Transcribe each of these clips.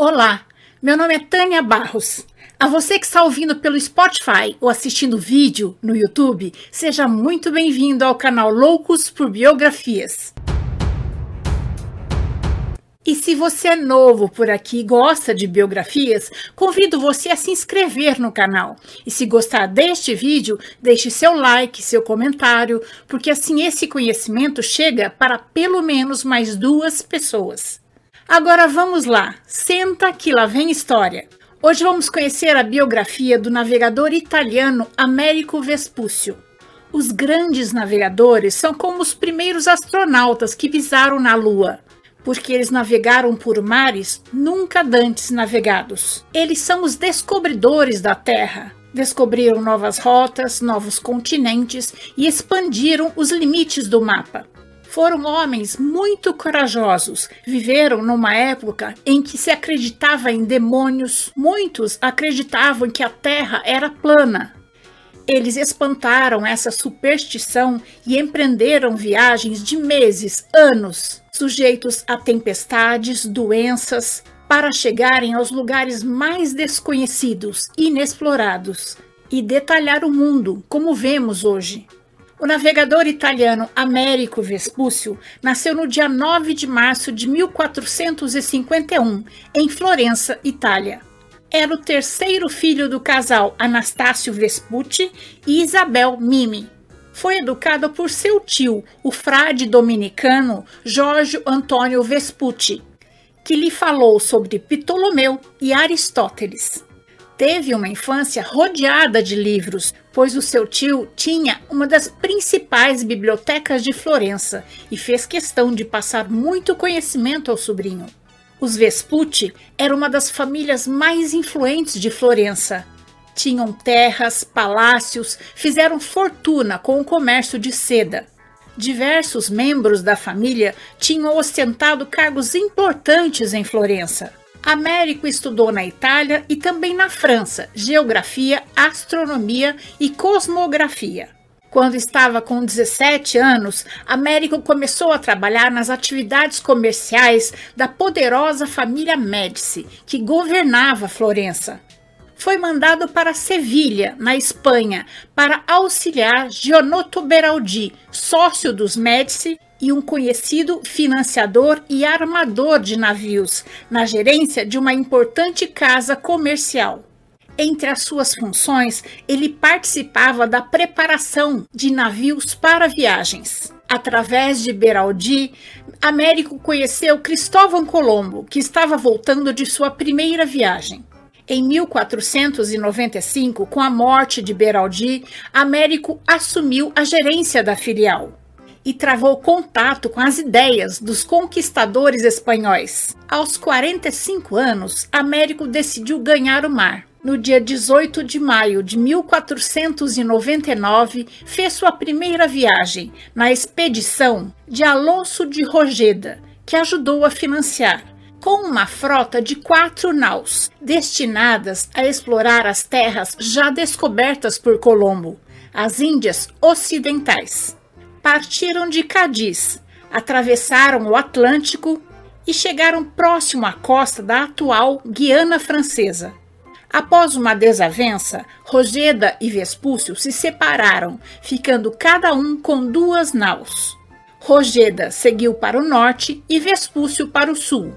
Olá, meu nome é Tânia Barros. A você que está ouvindo pelo Spotify ou assistindo vídeo no YouTube, seja muito bem-vindo ao canal Loucos por Biografias. E se você é novo por aqui e gosta de biografias, convido você a se inscrever no canal. E se gostar deste vídeo, deixe seu like, seu comentário, porque assim esse conhecimento chega para pelo menos mais duas pessoas. Agora vamos lá, senta que lá vem história. Hoje vamos conhecer a biografia do navegador italiano Américo Vespúcio. Os grandes navegadores são como os primeiros astronautas que pisaram na Lua, porque eles navegaram por mares nunca dantes navegados. Eles são os descobridores da Terra. Descobriram novas rotas, novos continentes e expandiram os limites do mapa. Foram homens muito corajosos. Viveram numa época em que se acreditava em demônios. Muitos acreditavam que a Terra era plana. Eles espantaram essa superstição e empreenderam viagens de meses, anos, sujeitos a tempestades, doenças, para chegarem aos lugares mais desconhecidos, inexplorados e detalhar o mundo como vemos hoje. O navegador italiano Américo Vespúcio nasceu no dia 9 de março de 1451, em Florença, Itália. Era o terceiro filho do casal Anastácio Vespucci e Isabel Mimi. Foi educado por seu tio, o frade dominicano Jorge Antônio Vespucci, que lhe falou sobre Ptolomeu e Aristóteles. Teve uma infância rodeada de livros, pois o seu tio tinha uma das principais bibliotecas de Florença e fez questão de passar muito conhecimento ao sobrinho. Os Vespucci eram uma das famílias mais influentes de Florença. Tinham terras, palácios, fizeram fortuna com o comércio de seda. Diversos membros da família tinham ostentado cargos importantes em Florença. Américo estudou na Itália e também na França geografia, astronomia e cosmografia. Quando estava com 17 anos, Américo começou a trabalhar nas atividades comerciais da poderosa família Médici, que governava Florença. Foi mandado para Sevilha, na Espanha, para auxiliar Gianotto Beraldi, sócio dos Médici e um conhecido financiador e armador de navios, na gerência de uma importante casa comercial. Entre as suas funções, ele participava da preparação de navios para viagens. Através de Beraldi, Américo conheceu Cristóvão Colombo, que estava voltando de sua primeira viagem. Em 1495, com a morte de Beraldi, Américo assumiu a gerência da filial e travou contato com as ideias dos conquistadores espanhóis. Aos 45 anos, Américo decidiu ganhar o mar. No dia 18 de maio de 1499, fez sua primeira viagem na expedição de Alonso de Rogeda, que ajudou a financiar com uma frota de quatro naus, destinadas a explorar as terras já descobertas por Colombo, as Índias Ocidentais partiram de Cádiz, atravessaram o Atlântico e chegaram próximo à costa da atual Guiana Francesa. Após uma desavença, Rogeda e Vespúcio se separaram, ficando cada um com duas naus. Rogeda seguiu para o norte e Vespúcio para o sul.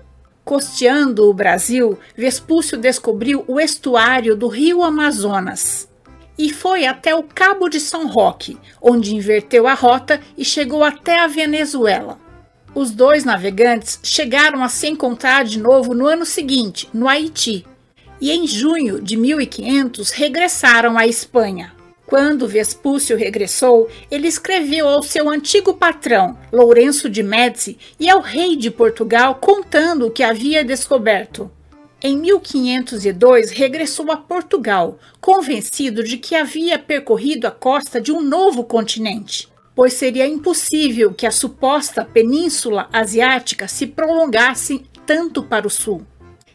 Costeando o Brasil, Vespúcio descobriu o estuário do rio Amazonas e foi até o Cabo de São Roque, onde inverteu a rota e chegou até a Venezuela. Os dois navegantes chegaram a se encontrar de novo no ano seguinte, no Haiti, e em junho de 1500 regressaram à Espanha. Quando Vespúcio regressou, ele escreveu ao seu antigo patrão, Lourenço de Médici, e ao rei de Portugal contando o que havia descoberto. Em 1502, regressou a Portugal, convencido de que havia percorrido a costa de um novo continente, pois seria impossível que a suposta Península Asiática se prolongasse tanto para o sul.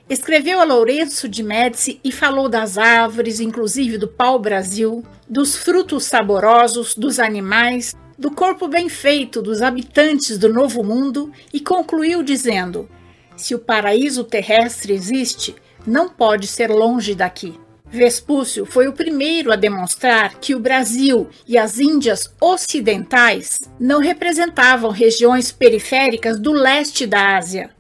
Escreveu a Lourenço de Médici e falou das árvores, inclusive do pau-brasil, dos frutos saborosos, dos animais, do corpo bem feito dos habitantes do Novo Mundo e concluiu dizendo: Se o paraíso terrestre existe, não pode ser longe daqui. Vespúcio foi o primeiro a demonstrar que o Brasil e as Índias Ocidentais não representavam regiões periféricas do leste da Ásia,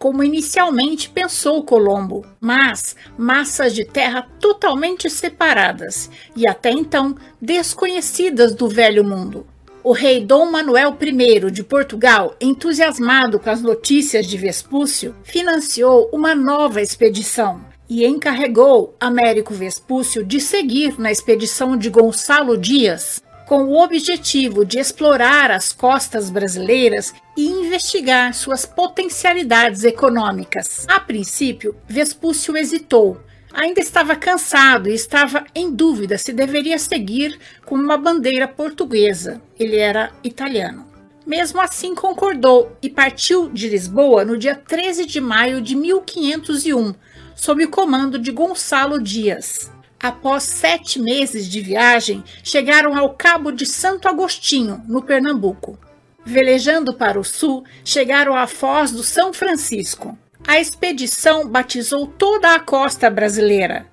como inicialmente pensou Colombo, mas massas de terra totalmente separadas e até então desconhecidas do Velho Mundo. O rei Dom Manuel I de Portugal, entusiasmado com as notícias de Vespúcio, financiou uma nova expedição e encarregou Américo Vespúcio de seguir na expedição de Gonçalo Dias, com o objetivo de explorar as costas brasileiras e investigar suas potencialidades econômicas. A princípio, Vespúcio hesitou. Ainda estava cansado e estava em dúvida se deveria seguir com uma bandeira portuguesa. Ele era italiano. Mesmo assim, concordou e partiu de Lisboa no dia 13 de maio de 1501 sob o comando de Gonçalo Dias. Após sete meses de viagem, chegaram ao Cabo de Santo Agostinho, no Pernambuco. Velejando para o sul, chegaram à Foz do São Francisco. A expedição batizou toda a costa brasileira.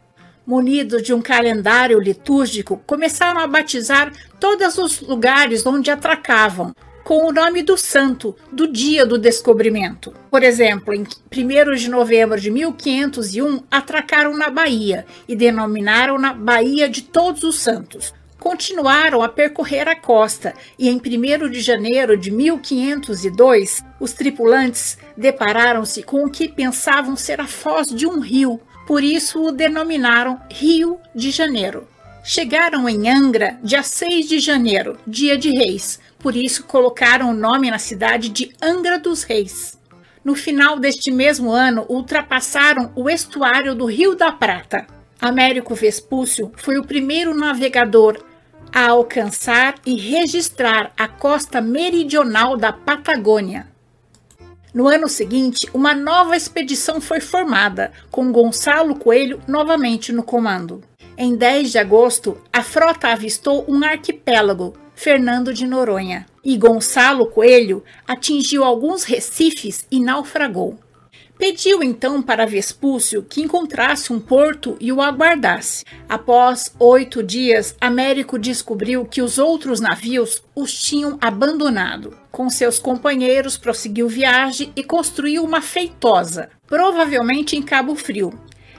Munidos de um calendário litúrgico, começaram a batizar todos os lugares onde atracavam, com o nome do santo do dia do descobrimento. Por exemplo, em 1 de novembro de 1501, atracaram na Bahia e denominaram-na Bahia de Todos os Santos. Continuaram a percorrer a costa e em 1 de janeiro de 1502, os tripulantes depararam-se com o que pensavam ser a foz de um rio, por isso o denominaram Rio de Janeiro. Chegaram em Angra dia 6 de janeiro, dia de Reis, por isso colocaram o nome na cidade de Angra dos Reis. No final deste mesmo ano, ultrapassaram o estuário do Rio da Prata. Américo Vespúcio foi o primeiro navegador a alcançar e registrar a costa meridional da Patagônia. No ano seguinte, uma nova expedição foi formada, com Gonçalo Coelho novamente no comando. Em 10 de agosto, a frota avistou um arquipélago Fernando de Noronha, e Gonçalo Coelho atingiu alguns recifes e naufragou. Pediu então para Vespúcio que encontrasse um porto e o aguardasse. Após oito dias, Américo descobriu que os outros navios os tinham abandonado. Com seus companheiros, prosseguiu viagem e construiu uma feitosa, provavelmente em Cabo Frio,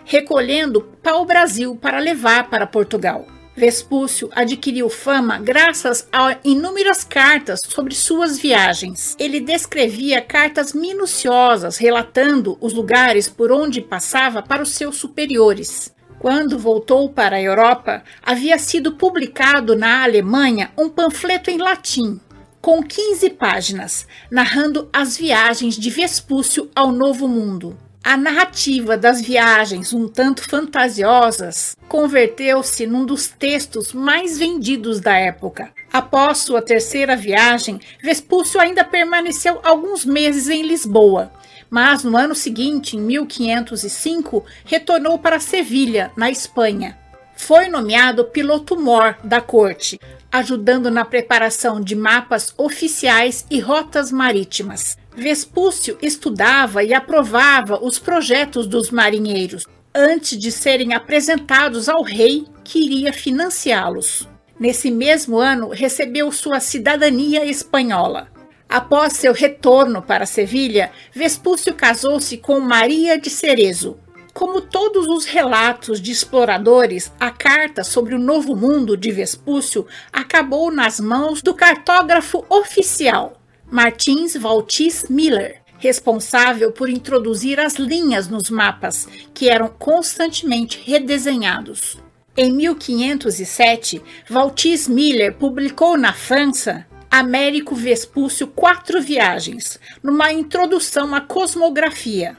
recolhendo pau-brasil para levar para Portugal. Vespúcio adquiriu fama graças a inúmeras cartas sobre suas viagens. Ele descrevia cartas minuciosas relatando os lugares por onde passava para os seus superiores. Quando voltou para a Europa, havia sido publicado na Alemanha um panfleto em latim, com 15 páginas, narrando as viagens de Vespúcio ao Novo Mundo. A narrativa das viagens, um tanto fantasiosas, converteu-se num dos textos mais vendidos da época. Após sua terceira viagem, Vespúcio ainda permaneceu alguns meses em Lisboa, mas no ano seguinte, em 1505, retornou para Sevilha, na Espanha. Foi nomeado piloto-mor da corte, ajudando na preparação de mapas oficiais e rotas marítimas. Vespúcio estudava e aprovava os projetos dos marinheiros antes de serem apresentados ao rei que iria financiá-los. Nesse mesmo ano, recebeu sua cidadania espanhola. Após seu retorno para Sevilha, Vespúcio casou-se com Maria de Cerezo. Como todos os relatos de exploradores, a carta sobre o Novo Mundo de Vespúcio acabou nas mãos do cartógrafo oficial, Martins Valtis Miller, responsável por introduzir as linhas nos mapas, que eram constantemente redesenhados. Em 1507, Valtis Miller publicou na França Américo Vespúcio Quatro Viagens, numa introdução à cosmografia,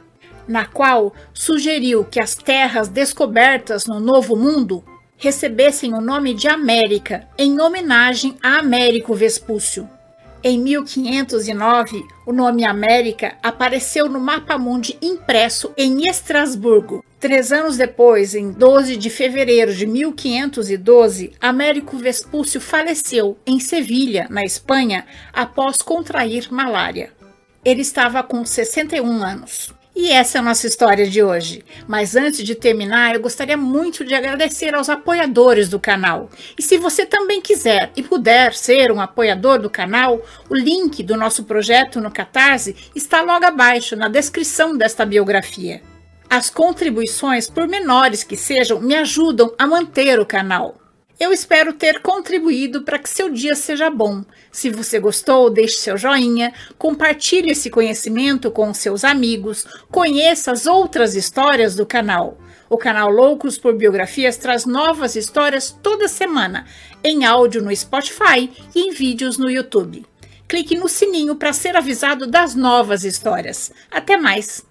na qual sugeriu que as terras descobertas no Novo Mundo recebessem o nome de América, em homenagem a Américo Vespúcio. Em 1509, o nome América apareceu no mapa mundi impresso em Estrasburgo. Três anos depois, em 12 de fevereiro de 1512, Américo Vespúcio faleceu em Sevilha, na Espanha, após contrair malária. ele estava com 61 anos. E essa é a nossa história de hoje. Mas antes de terminar, eu gostaria muito de agradecer aos apoiadores do canal. E se você também quiser e puder ser um apoiador do canal, o link do nosso projeto no Catarse está logo abaixo na descrição desta biografia. As contribuições, por menores que sejam, me ajudam a manter o canal. Eu espero ter contribuído para que seu dia seja bom. Se você gostou, deixe seu joinha, compartilhe esse conhecimento com seus amigos, conheça as outras histórias do canal. O canal Loucos por Biografias traz novas histórias toda semana, em áudio no Spotify e em vídeos no YouTube. Clique no sininho para ser avisado das novas histórias. Até mais!